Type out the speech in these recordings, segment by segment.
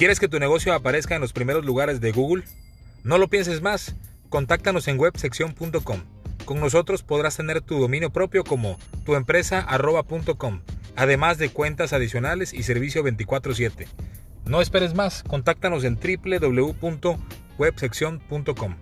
¿Quieres que tu negocio aparezca en los primeros lugares de Google? No lo pienses más. Contáctanos en websección.com. Con nosotros podrás tener tu dominio propio como tuempresa.com, además de cuentas adicionales y servicio 24/7. No esperes más, contáctanos en www.websección.com.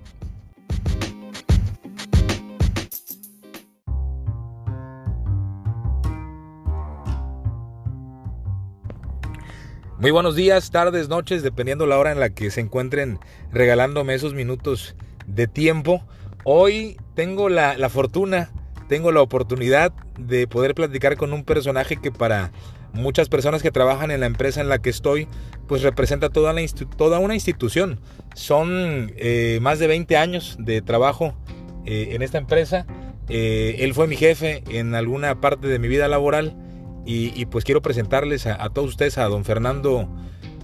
Muy buenos días, tardes, noches, dependiendo la hora en la que se encuentren regalándome esos minutos de tiempo. Hoy tengo la, fortuna, tengo la oportunidad de poder platicar con un personaje que para muchas personas que trabajan en la empresa en la que estoy, pues representa toda, la toda una institución. Son eh, más de 20 años de trabajo eh, en esta empresa. Eh, él fue mi jefe en alguna parte de mi vida laboral y, pues quiero presentarles a, todos ustedes a don Fernando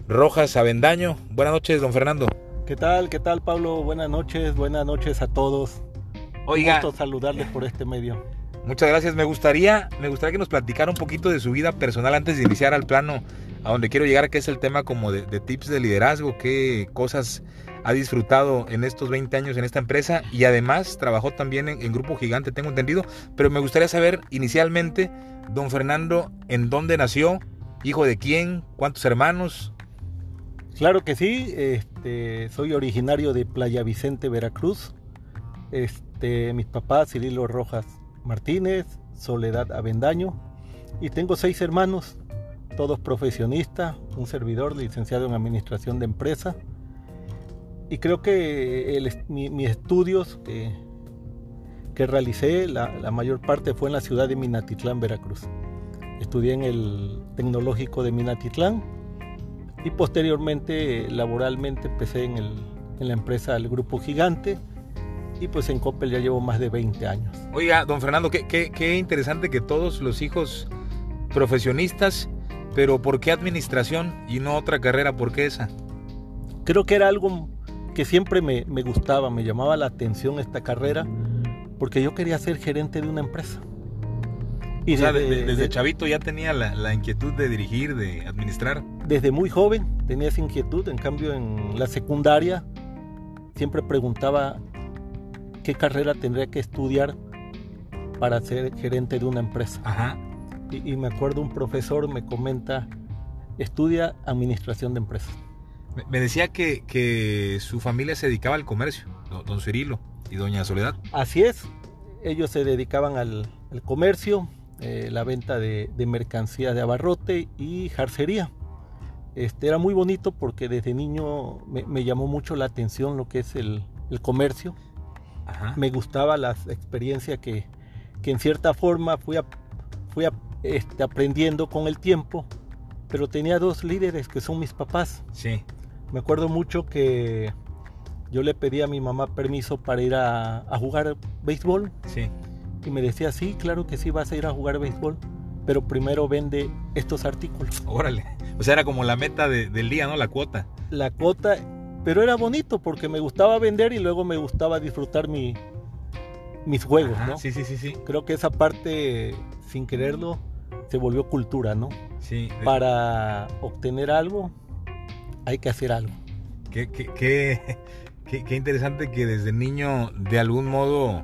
Rojas Avendaño. Buenas noches, don Fernando. ¿Qué tal? ¿Qué tal, Pablo? Buenas noches, buenas noches a todos. Oiga. Un gusto saludarles por este medio. Muchas gracias. Me gustaría, me gustaría que nos platicara un poquito de su vida personal antes de iniciar al plano a donde quiero llegar, que es el tema como de, tips de liderazgo, qué cosas ha disfrutado en estos 20 años en esta empresa y además trabajó también en, en Grupo Gigante, tengo entendido. Pero me gustaría saber inicialmente Don Fernando, ¿en dónde nació? ¿Hijo de quién? ¿Cuántos hermanos? Claro que sí, este, soy originario de Playa Vicente, Veracruz. Este, mis papás, Cirilo Rojas Martínez, Soledad Avendaño, y tengo seis hermanos, todos profesionistas, un servidor licenciado en Administración de Empresa. Y creo que mis estudios que realicé, la, mayor parte fue en la ciudad de Minatitlán, Veracruz. Estudié en el Tecnológico de Minatitlán y posteriormente laboralmente empecé en, la empresa del Grupo Gigante y pues en Coppel ya llevo más de 20 años. Oiga, don Fernando, qué, qué interesante que todos los hijos profesionistas, pero ¿por qué administración y no otra carrera? ¿Por qué esa? Creo que era algo que siempre me, me gustaba, me llamaba la atención esta carrera porque yo quería ser gerente de una empresa. Y desde, chavito ya tenía la, inquietud de dirigir, de administrar. Desde muy joven tenía esa inquietud, en cambio en la secundaria siempre preguntaba qué carrera tendría que estudiar para ser gerente de una empresa. Ajá. Y, me acuerdo un profesor me comenta, estudia administración de empresas. Me, decía que, que, su familia se dedicaba al comercio, don Cirilo y doña Soledad. Así es, ellos se dedicaban al, comercio, eh, la venta de, mercancías de abarrote y jarcería. Este, era muy bonito porque desde niño me, llamó mucho la atención lo que es el, comercio. Me gustaba la experiencia que, en cierta forma fui, fui este, aprendiendo con el tiempo, pero tenía dos líderes que son mis papás. Sí. Me acuerdo mucho que yo le pedí a mi mamá permiso para ir a, jugar béisbol. Sí. Y me decía, sí, claro que sí, vas a ir a jugar béisbol, pero primero vende estos artículos. Órale. O sea, era como la meta del día, ¿no? La cuota. La cuota, pero era bonito porque me gustaba vender y luego me gustaba disfrutar mi, mis juegos, ¿no? Sí, sí, sí, sí. Creo que esa parte, sin quererlo, se volvió cultura, ¿no? Sí. Para obtener algo, hay que hacer algo. ¿Qué, qué, qué, Qué, interesante que desde niño, de algún modo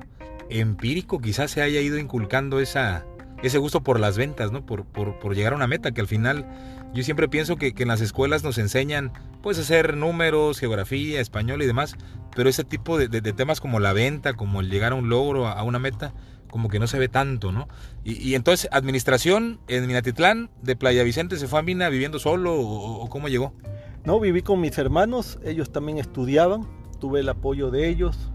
empírico, quizás se haya ido inculcando esa, ese gusto por las ventas, ¿no? Por, por, llegar a una meta, que al final yo siempre pienso que, en las escuelas nos enseñan, pues, hacer números, geografía, español y demás, pero ese tipo de, temas como la venta, como el llegar a un logro, a, una meta, como que no se ve tanto, ¿no? Y, entonces, administración en Minatitlán, de Playa Vicente, ¿se fue a Mina viviendo solo o cómo llegó? No, viví con mis hermanos, ellos también estudiaban, tuve el apoyo de ellos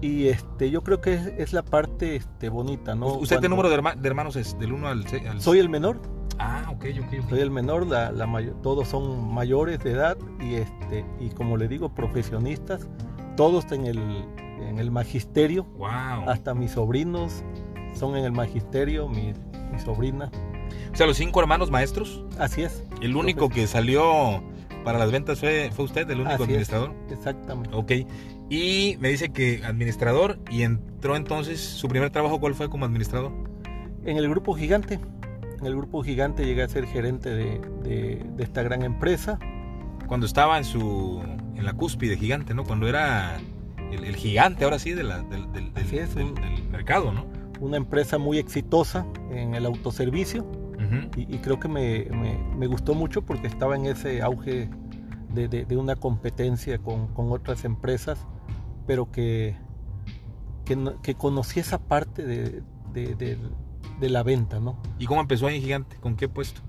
y este yo creo que es, la parte este, bonita, ¿no? ¿Usted qué número de, hermanos es? ¿Del 1 al 6? Soy el menor. Ah, ok, ok. Soy el menor, la, la todos son mayores de edad y, este, y como le digo, profesionistas, todos en el, en el magisterio. Wow. Hasta mis sobrinos son en el magisterio, mi, mi sobrina. O sea, los cinco hermanos maestros. Así es. El único que salió para las ventas fue, fue usted el único administrador. exactamente. Ok. Y me dice que administrador y entró entonces, su primer trabajo, ¿cuál fue como administrador? En el grupo gigante. En el grupo gigante llegué a ser gerente de, esta gran empresa. cuando estaba en su en la cúspide gigante, ¿no? Cuando era el, gigante ahora sí de la, del, del, mercado, ¿no? Una empresa muy exitosa en el autoservicio y, creo que me, me, gustó mucho porque estaba en ese auge de, de una competencia con, con, otras empresas, pero que, que, que conocí esa parte de, de, la venta, ¿no? ¿Y cómo empezó ahí Gigante? ¿Con qué puesto?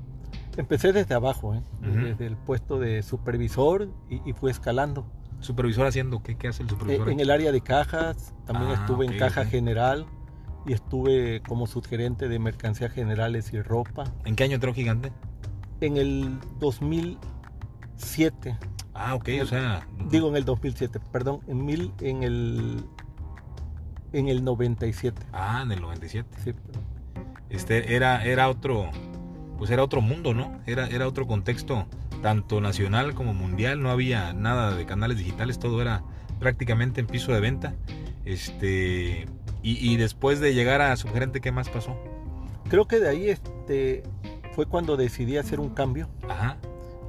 Empecé desde abajo, ¿eh? desde el puesto de supervisor y, fui escalando. ¿Supervisor haciendo qué? ¿Qué hace el supervisor? Eh, en el área de cajas, también ah, estuve en caja general y estuve como subgerente de mercancías generales y ropa. ¿En qué año entró Gigante? En el 2007. Ah, ok, o sea... Digo en el 2007, perdón, en, mil, en el en el 97. Ah, en el 97. Sí. Este era, era otro, pues era otro mundo, ¿no? Era, era otro contexto, tanto nacional como mundial. No había nada de canales digitales, todo era prácticamente en piso de venta. Este, y, después de llegar a subgerente, ¿qué más pasó? Creo que de ahí este, fue cuando decidí hacer un cambio. Ajá.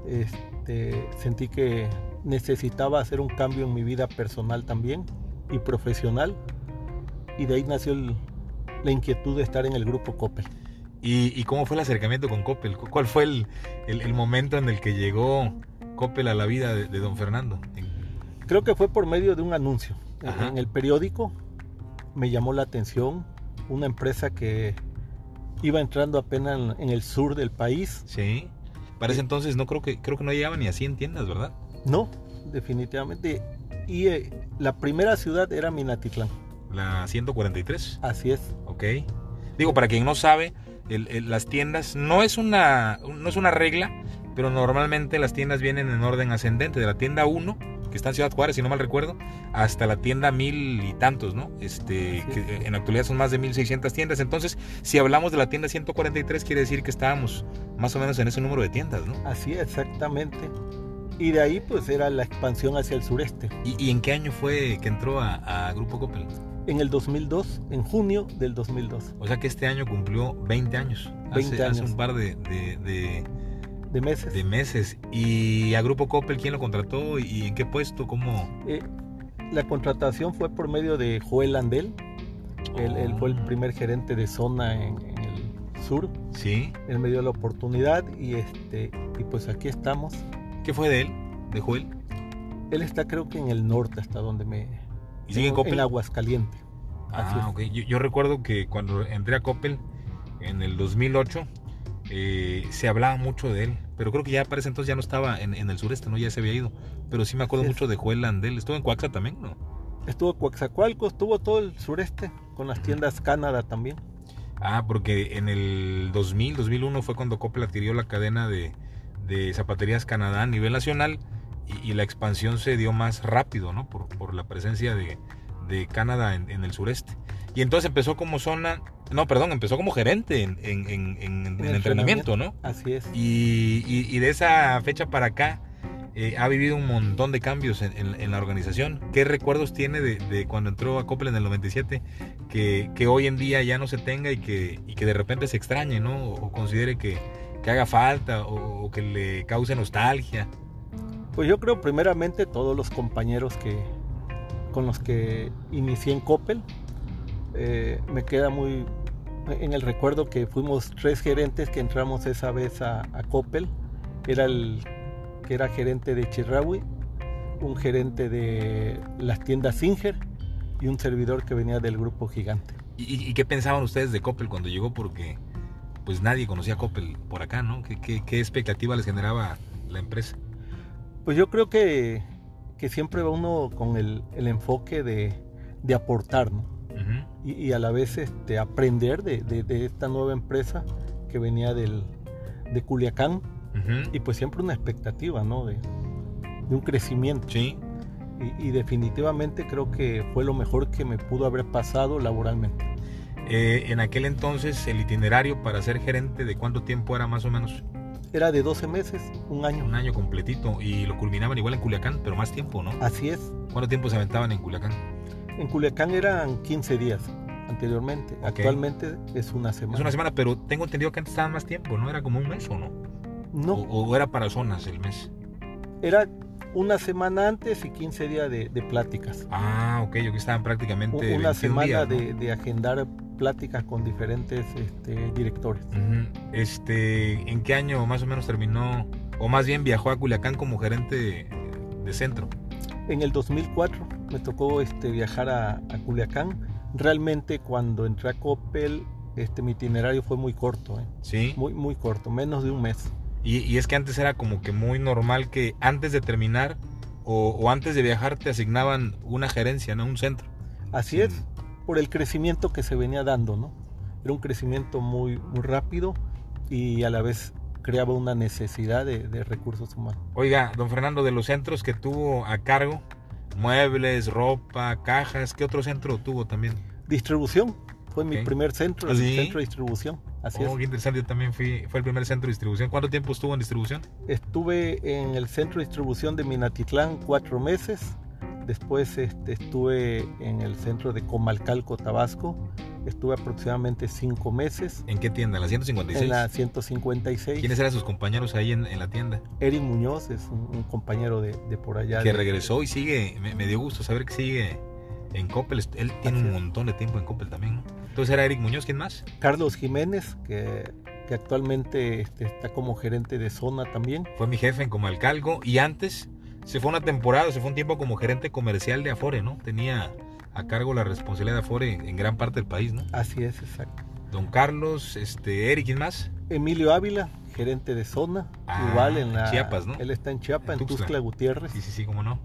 Este, sentí que necesitaba hacer un cambio en mi vida personal también y profesional y de ahí nació la inquietud de estar en el grupo Coppel. ¿Y, cómo fue el acercamiento con Coppel? ¿Cuál fue el, momento en el que llegó Coppel a la vida de, don Fernando? Creo que fue por medio de un anuncio. En el periódico me llamó la atención una empresa que iba entrando apenas en, el sur del país. Sí. Para ese entonces no creo que creo que no llegaba ni a 100 tiendas, ¿verdad? No, definitivamente. Y eh, la primera ciudad era Minatitlán. La 143. Así es. Ok. Digo, para quien no sabe, las tiendas no es, una, no es una regla, pero normalmente las tiendas vienen en orden ascendente, de la tienda 1, que está en Ciudad Juárez, si no mal recuerdo, hasta la tienda mil y tantos, ¿no? Este, que en la actualidad son más de 1600 tiendas. Entonces, si hablamos de la tienda 143, quiere decir que estábamos más o menos en ese número de tiendas, ¿no? Así, exactamente. Y de ahí, pues era la expansión hacia el sureste. ¿Y, en qué año fue que entró a, a Grupo Coppel? en el 2002, en junio del 2002. O sea que este año cumplió 20 años. 20 hace, años. Hace un par de, de, meses. De meses. ¿Y a Grupo Coppel quién lo contrató y en qué puesto? ¿Cómo? Eh, la contratación fue por medio de Joel Andel. Él, fue el oh. primer gerente de zona en, el sur. Sí. Él me dio la oportunidad y, este, y pues aquí estamos. ¿Qué fue de él, de Joel? Él está creo que en el norte, hasta donde me, ¿Y sigue en Coppel? En Aguascaliente. Ah, ok. Yo, recuerdo que cuando entré a Coppel en el 2008, eh, se hablaba mucho de él. Pero creo que ya para ese entonces ya no estaba en, el sureste, ¿no? Ya se había ido. Pero sí me acuerdo mucho de Joel Landel. ¿Estuvo en Coaxa también, no? Estuvo en Coaxacualco, estuvo todo el sureste, con las tiendas Canadá también. Ah, porque en el 2000, 2001 fue cuando Coppel adquirió la cadena de, de zapaterías Canadá a nivel nacional y, la expansión se dio más rápido, ¿no? Por, por la presencia de, de Canadá en, el sureste. Y entonces empezó como zona, no, perdón, empezó como gerente en, en, entrenamiento, ¿no? Así es. Y, y, de esa fecha para acá eh, ha vivido un montón de cambios en, la organización. ¿Qué recuerdos tiene de, de, cuando entró a Coppel en el 97 que, que hoy en día ya no se tenga y que, y que de repente se extrañe, ¿no? O, considere que, que haga falta o, o que le cause nostalgia. Pues yo creo primeramente todos los compañeros que con los que inicié en Coppel. Eh, me queda muy en el recuerdo que fuimos tres gerentes que entramos esa vez a, a Coppel. Era el que era gerente de Chirrawi, un gerente de las tiendas Singer y un servidor que venía del grupo Gigante. ¿Y, qué pensaban ustedes de Coppel cuando llegó? Porque pues nadie conocía Coppel por acá, ¿no? ¿Qué, qué, qué expectativa les generaba la empresa? Pues yo creo que, que siempre va uno con el, el enfoque de, de, aportar, ¿no? Y, y, a la vez este, aprender de, de, esta nueva empresa que venía del, de Culiacán. Y pues siempre una expectativa, ¿no? De, un crecimiento. Sí. Y, y, definitivamente creo que fue lo mejor que me pudo haber pasado laboralmente. Eh, en aquel entonces, el itinerario para ser gerente, ¿de cuánto tiempo era más o menos? era de 12 meses, un año. Un año completito y lo culminaban igual en Culiacán, pero más tiempo, ¿no? Así es. ¿Cuánto tiempo se aventaban en Culiacán? En Culiacán eran 15 días anteriormente. Actualmente es una semana. Es una semana, pero tengo entendido que antes estaban más tiempo, ¿no? Era como un mes o no. No. O, era para zonas el mes. Era una semana antes y 15 días de, de pláticas. Ah, ok, yo que estaban prácticamente. Una 21 semana días, ¿no? de, de agendar pláticas con diferentes este, directores. Este, ¿en qué año más o menos terminó, o más bien viajó a Culiacán como gerente de, de centro? En el 2004 me tocó este, viajar a, a Culiacán. Realmente cuando entré a Coppel, este, mi itinerario fue muy corto, ¿eh? Sí. muy, muy corto, menos de un mes. Y, y es que antes era como que muy normal que antes de terminar o, o antes de viajar te asignaban una gerencia, ¿no? Un centro. Así Sí. es, por el crecimiento que se venía dando, ¿no? Era un crecimiento muy, muy rápido y a la vez creaba una necesidad de, de recursos humanos. Oiga, don Fernando, de los centros que tuvo a cargo, muebles, ropa, cajas, ¿qué otro centro tuvo también? Distribución, fue mi primer centro, ¿Ah, el sí? centro de distribución. Así oh, es. qué interesante, yo también fui, fue el primer centro de distribución. ¿Cuánto tiempo estuvo en distribución? Estuve en el centro de distribución de Minatitlán cuatro meses. Después este, estuve en el centro de Comalcalco, Tabasco. Estuve aproximadamente cinco meses. ¿En qué tienda? ¿La 156? En la 156. ¿Quiénes eran sus compañeros ahí en, en la tienda? Eric Muñoz es un, un compañero de, de por allá. Que de- regresó y sigue, me, me dio gusto saber que sigue en Coppel. Él tiene un montón de tiempo en Coppel también, ¿no? Entonces era Eric Muñoz, ¿quién más? Carlos Jiménez, que, que actualmente este, está como gerente de zona también. Fue mi jefe en Comalcalco y antes se fue una temporada, se fue un tiempo como gerente comercial de Afore, ¿no? Tenía a cargo la responsabilidad de Afore en, en gran parte del país, ¿no? Así es, exacto. Don Carlos, este, Eric, ¿quién más? Emilio Ávila, gerente de zona. Ah, igual en la. Chiapas, ¿no? Él está en Chiapas, En en Tuxtla. Tuxtla Gutiérrez. Sí, sí, sí, cómo no.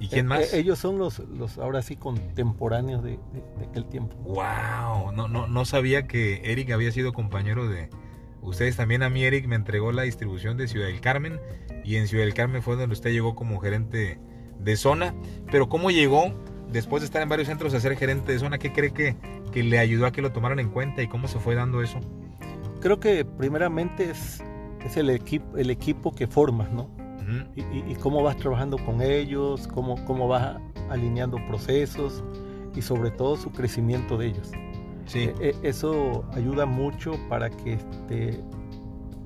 ¿Y quién Eh, más? eh, ellos son los, los ahora sí contemporáneos de, de- de aquel tiempo. Wow, no, no, no sabía que Eric había sido compañero de ustedes. También a mí Eric me entregó la distribución de Ciudad del Carmen y en Ciudad del Carmen fue donde usted llegó como gerente de zona. Pero ¿cómo llegó después de estar en varios centros a ser gerente de zona? ¿Qué cree que, que le ayudó a que lo tomaran en cuenta y cómo se fue dando eso? Creo que primeramente es, es el, equipo, el equipo que formas, ¿no? Y- y cómo vas trabajando con ellos, cómo, cómo vas alineando procesos y sobre todo su crecimiento de ellos. Sí, Eh, eh, eso ayuda mucho para que este,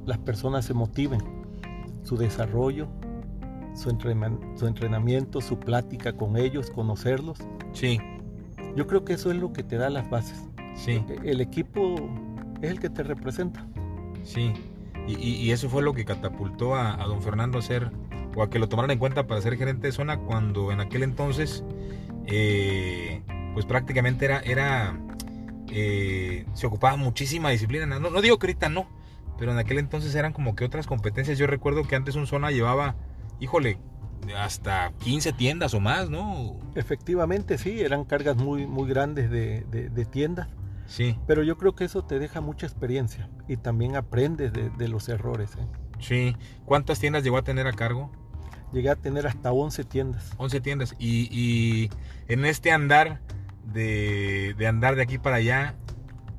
las personas se motiven, su desarrollo, su, su entrenamiento, su plática con ellos, conocerlos. sí, Yo creo que eso es lo que te da las bases. sí, Eh, El equipo es el que te representa. sí. Y, y- y eso fue lo que catapultó a, a don Fernando a ser, o a que lo tomaran en cuenta para ser gerente de zona cuando en aquel entonces, eh, pues prácticamente era, era eh, se ocupaba muchísima disciplina. No, no digo que ahorita no, pero en aquel entonces eran como que otras competencias. Yo recuerdo que antes un zona llevaba, híjole, hasta 15 tiendas o más, ¿no? Efectivamente, sí, eran cargas muy, muy grandes de, de- de tiendas, Sí, pero yo creo que eso te deja mucha experiencia y también aprendes de, de los errores. ¿eh? sí. ¿Cuántas tiendas llegó a tener a cargo? Llegué a tener hasta 11 tiendas. 11 tiendas. Y, y en este andar de, de andar de aquí para allá,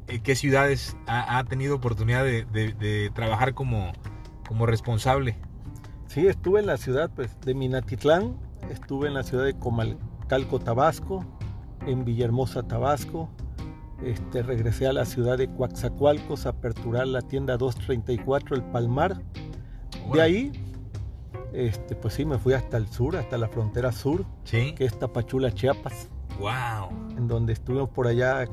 eh, ¿qué ciudades ha, ha tenido oportunidad de, de- de trabajar como, como responsable? Sí, estuve en la ciudad pues, de Minatitlán, estuve en la ciudad de Comalcalco, Tabasco, en Villahermosa, Tabasco. Este, regresé a la ciudad de Coaxacualcos a aperturar la tienda 234, el Palmar. De ahí, este, pues sí, me fui hasta el sur, hasta la frontera sur, Sí. que es Tapachula, Chiapas, Wow. en donde estuvimos por allá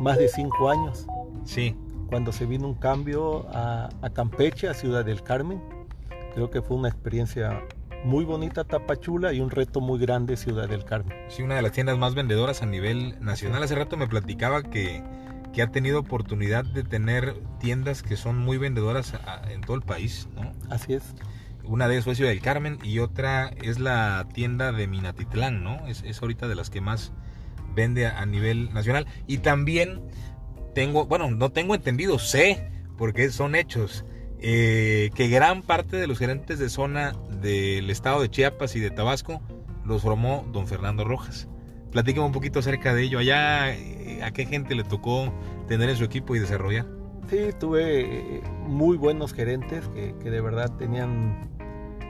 más de cinco años, Sí. cuando se vino un cambio a, a Campeche, a Ciudad del Carmen. Creo que fue una experiencia muy bonita Tapachula y un reto muy grande Ciudad del Carmen. Sí, una de las tiendas más vendedoras a nivel nacional. Hace rato me platicaba que, que ha tenido oportunidad de tener tiendas que son muy vendedoras a- en todo el país, ¿no? Así es. Una de ellas fue Ciudad del Carmen y otra es la tienda de Minatitlán, ¿no? Es, ahorita de las que más vende a, nivel nacional. Y también tengo, bueno, no tengo entendido, sé, porque son hechos, eh, que gran parte de los gerentes de zona del estado de Chiapas y de Tabasco los formó don Fernando Rojas. Platíqueme un poquito acerca de ello. Allá, eh, ¿a qué gente le tocó tener en su equipo y desarrollar? Sí, tuve eh, muy buenos gerentes que de verdad tenían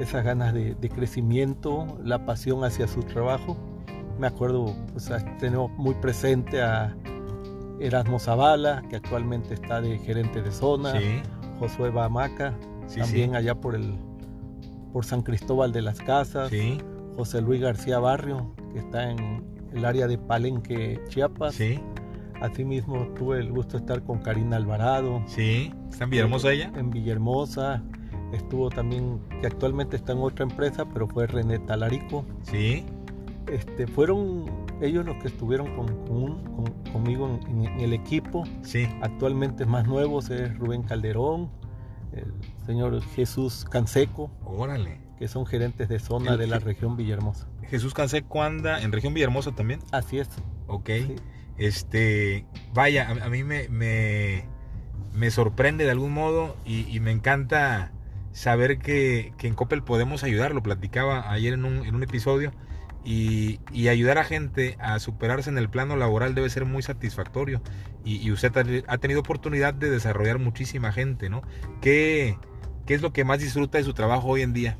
esas ganas de, de crecimiento, la pasión hacia su trabajo. Me acuerdo, pues tenemos muy presente a Erasmo Zavala, que actualmente está de gerente de zona, Sí, Josué Bamaca, sí, también sí. allá por el por San Cristóbal de las Casas, José Luis García Barrio, que está en el área de Palenque, Chiapas. Asimismo tuve el gusto de estar con Karina Alvarado. sí. ¿Está en Villahermosa ella? En Villahermosa. Estuvo también, que actualmente está en otra empresa, pero fue René Talarico. Sí, Este, fueron ellos los que estuvieron con, con un- con- conmigo en, en el equipo. sí, Actualmente más nuevos es Rubén Calderón, el señor Jesús Canseco, órale. que son gerentes de zona El- de la región Villahermosa. Jesús Canseco anda en región Villahermosa también. Así es. Ok. sí. Este, vaya, a, a mí me, me, me sorprende de algún modo y, y me encanta saber que, que en Coppel podemos ayudar. Lo platicaba ayer en un, en un episodio. Y, y ayudar a gente a superarse en el plano laboral debe ser muy satisfactorio. Y, y usted ha- tenido oportunidad de desarrollar muchísima gente, ¿no? ¿Qué, ¿Qué es lo que más disfruta de su trabajo hoy en día?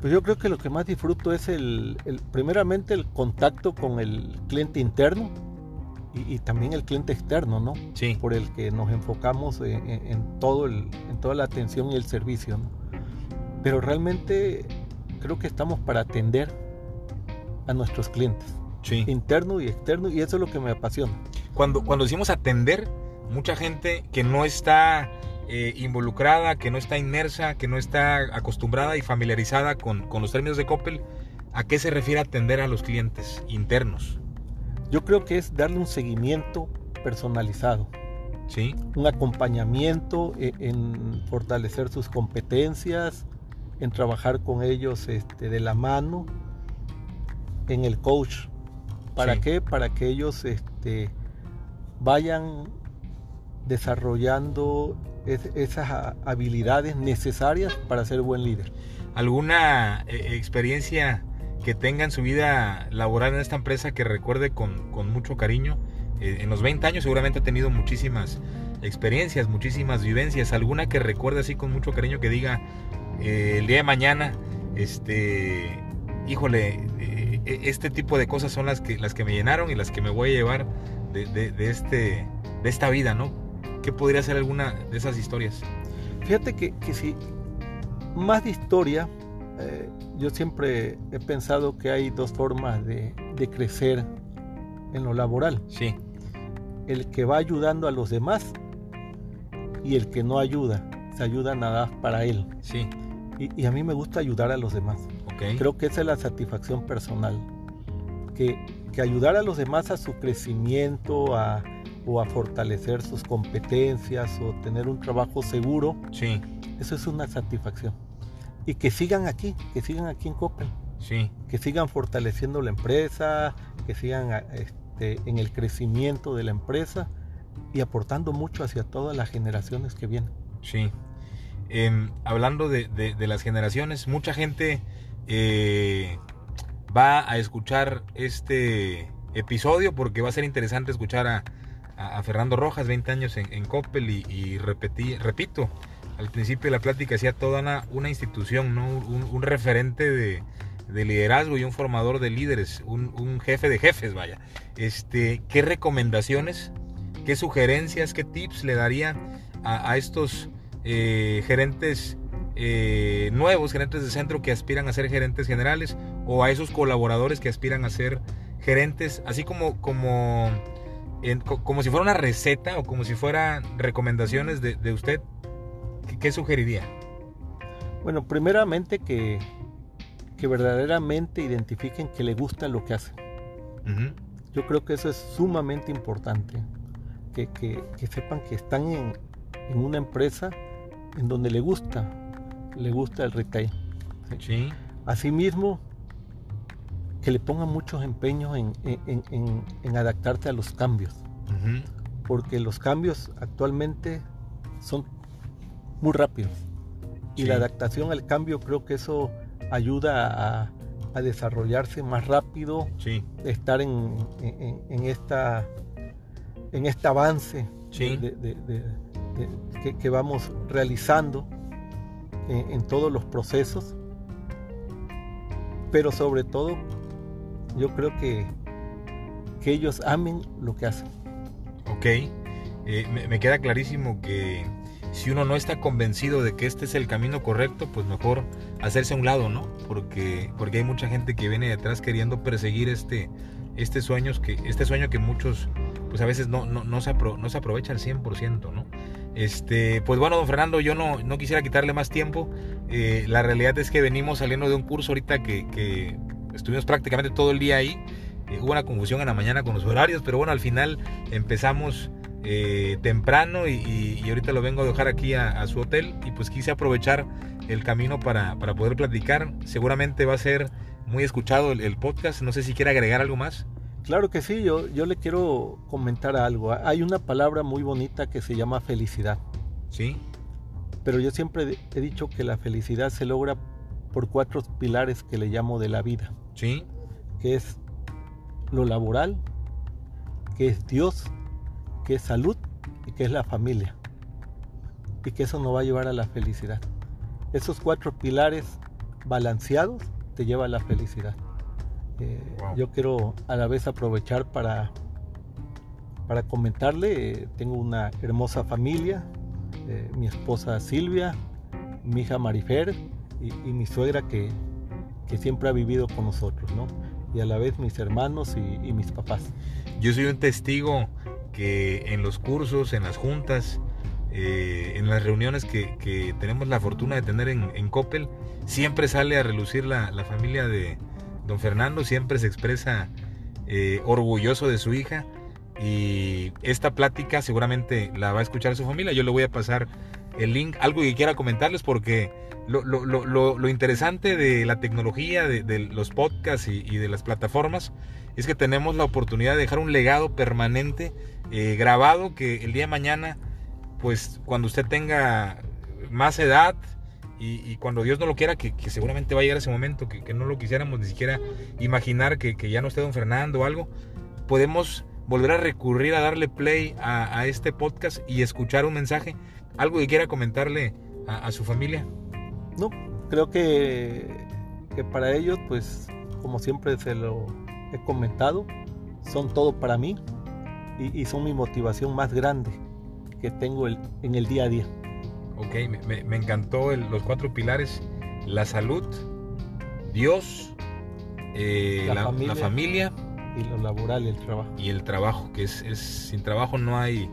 Pues yo creo que lo que más disfruto es el, el- primeramente el contacto con el cliente interno y, y también el cliente externo, ¿no? Sí, Por el que nos enfocamos en, en- en todo el, en toda la atención y el servicio, ¿no? Pero realmente creo que estamos para atender a nuestros clientes, sí. interno y externo, y eso es lo que me apasiona. Cuando, cuando decimos atender, mucha gente que no está eh, involucrada, que no está inmersa, que no está acostumbrada y familiarizada con, con los términos de Coppel, ¿a qué se refiere atender a los clientes internos? Yo creo que es darle un seguimiento personalizado. ¿Sí? un acompañamiento e- en fortalecer sus competencias, en trabajar con ellos este, de la mano, en el coach. ¿Para Sí. qué? Para que ellos este, vayan desarrollando es- esas habilidades necesarias para ser buen líder. ¿Alguna eh, experiencia que tenga en su vida laboral en esta empresa que recuerde con, con mucho cariño? Eh, en los 20 años seguramente ha tenido muchísimas experiencias, muchísimas vivencias. ¿Alguna que recuerde así con mucho cariño que diga eh, el día de mañana, este, híjole, eh, eh, este tipo de cosas son las que, las que me llenaron y las que me voy a llevar de, de- de este, de esta vida, ¿no? ¿Qué podría ser alguna de esas historias? Fíjate que, que si más de historia, eh, yo siempre he pensado que hay dos formas de, de crecer en lo laboral. Sí, El que va ayudando a los demás y el que no ayuda, se ayuda nada para él. sí, Y, y a mí me gusta ayudar a los demás. ok. Creo que esa es la satisfacción personal. Que, que ayudar a los demás a su crecimiento a- o a fortalecer sus competencias o tener un trabajo seguro, Sí, eso es una satisfacción. Y que sigan aquí, que sigan aquí en Coppel, sí, que sigan fortaleciendo la empresa, que sigan a- este, en el crecimiento de la empresa y aportando mucho hacia todas las generaciones que vienen. sí. Em, hablando de, de- de las generaciones, mucha gente eh, va a escuchar este episodio porque va a ser interesante escuchar a, a- a Fernando Rojas, 20 años en, en Coppel y, y repetí- repito, al principio de la plática hacía toda una, institución, ¿no? un, referente de, de liderazgo y un formador de líderes, un, jefe de jefes, vaya. Este, ¿Qué recomendaciones, qué sugerencias, qué tips le daría a, estos eh, gerentes eh, nuevos, gerentes de centro que aspiran a ser gerentes generales o a esos colaboradores que aspiran a ser gerentes, así como, como, como si fuera una receta o como si fueran recomendaciones de usted? ¿Qué, qué sugeriría? Bueno, primeramente que, que verdaderamente identifiquen que le gusta lo que hacen. Yo creo que eso es sumamente importante. Que, que- que sepan que están en, en una empresa en donde le gusta, le gusta el retail. Sí, Asimismo, que le pongan muchos empeños en, en- en- adaptarse a los cambios, porque los cambios actualmente son muy rápidos. Y Sí. la adaptación al cambio creo que eso ayuda a, a desarrollarse más rápido, sí, estar en, en- en esta, en este avance Sí. de- de- de- de- que, que vamos realizando en, en todos los procesos. Pero sobre todo, yo creo que, que ellos amen lo que hacen. ok. Eh, me, me queda clarísimo que si uno no está convencido de que este es el camino correcto, pues mejor hacerse a un lado, ¿no? Porque, porque hay mucha gente que viene detrás queriendo perseguir este, este, sueños que, este sueño que muchos, pues a veces no, no, no, se, no se aprovecha al 100%, ¿no? Este, pues bueno, don Fernando, yo no, no quisiera quitarle más tiempo. Eh, la realidad es que venimos saliendo de un curso ahorita que, que estuvimos prácticamente todo el día ahí. Eh, hubo una confusión en la mañana con los horarios, pero bueno, al final empezamos eh, temprano y, ahorita lo vengo a dejar aquí a, su hotel y pues quise aprovechar el camino para, poder platicar. Seguramente va a ser muy escuchado el, podcast, no sé si quiere agregar algo más. Claro que sí, yo, yo le quiero comentar algo. Hay una palabra muy bonita que se llama felicidad. Sí. Pero yo siempre he dicho que la felicidad se logra por cuatro pilares que le llamo de la vida. Sí. Que es lo laboral, que es Dios, que es salud y que es la familia. Y que eso nos va a llevar a la felicidad. Esos cuatro pilares balanceados te llevan a la felicidad. Eh, yo quiero a la vez aprovechar para, para comentarle, eh, tengo una hermosa familia, eh, mi esposa Silvia, mi hija Marifer y, mi suegra que, que, siempre ha vivido con nosotros, ¿no? Y a la vez mis hermanos y, y mis papás. Yo soy un testigo que en los cursos, en las juntas, eh, en las reuniones que, tenemos la fortuna de tener en, en Coppel, siempre sale a relucir la, familia de don Fernando, siempre se expresa eh, orgulloso de su hija y esta plática seguramente la va a escuchar su familia. Yo le voy a pasar el link, algo que quiera comentarles porque lo, interesante de la tecnología, de, los podcasts y, y de las plataformas es que tenemos la oportunidad de dejar un legado permanente eh, grabado que el día de mañana, pues cuando usted tenga más edad y, cuando Dios no lo quiera, que, seguramente va a llegar ese momento, que, no lo quisiéramos ni siquiera imaginar que, ya no esté don Fernando o algo, podemos volver a recurrir a darle play a, este podcast y escuchar un mensaje, algo que quiera comentarle a, su familia. No, creo que, que para ellos, pues como siempre se lo he comentado, son todo para mí y, son mi motivación más grande que tengo el, en el día a día. Ok, me, encantó los cuatro pilares, la salud, Dios, eh, la, familia, y lo laboral, el trabajo. Y el trabajo, que es, es sin trabajo no hay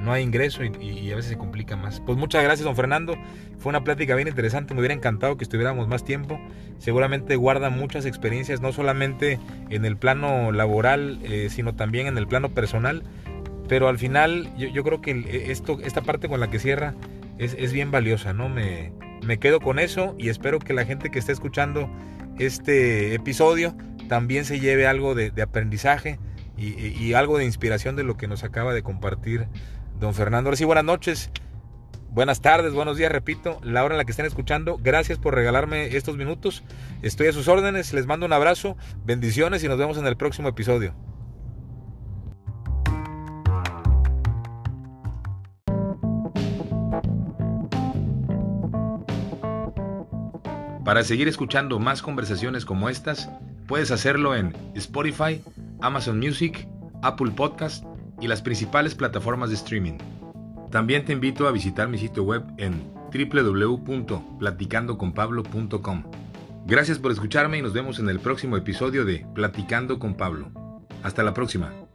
no hay ingreso y, a veces se complica más. Pues muchas gracias, don Fernando. Fue una plática bien interesante. Me hubiera encantado que estuviéramos más tiempo. Seguramente guarda muchas experiencias, no solamente en el plano laboral, eh, sino también en el plano personal. Pero al final, yo, creo que esto, esta parte con la que cierra es, bien valiosa, ¿no? Me, me quedo con eso y espero que la gente que esté escuchando este episodio también se lleve algo de, aprendizaje y, algo de inspiración de lo que nos acaba de compartir don Fernando. Ahora sí, buenas noches. Buenas tardes, buenos días, repito, la hora en la que estén escuchando. Gracias por regalarme estos minutos. Estoy a sus órdenes, les mando un abrazo, bendiciones y nos vemos en el próximo episodio. Para seguir escuchando más conversaciones como estas, puedes hacerlo en Spotify, Amazon Music, Apple Podcast y las principales plataformas de streaming. También te invito a visitar mi sitio web en www.platicandoconpablo.com. Gracias por escucharme y nos vemos en el próximo episodio de Platicando con Pablo. Hasta la próxima.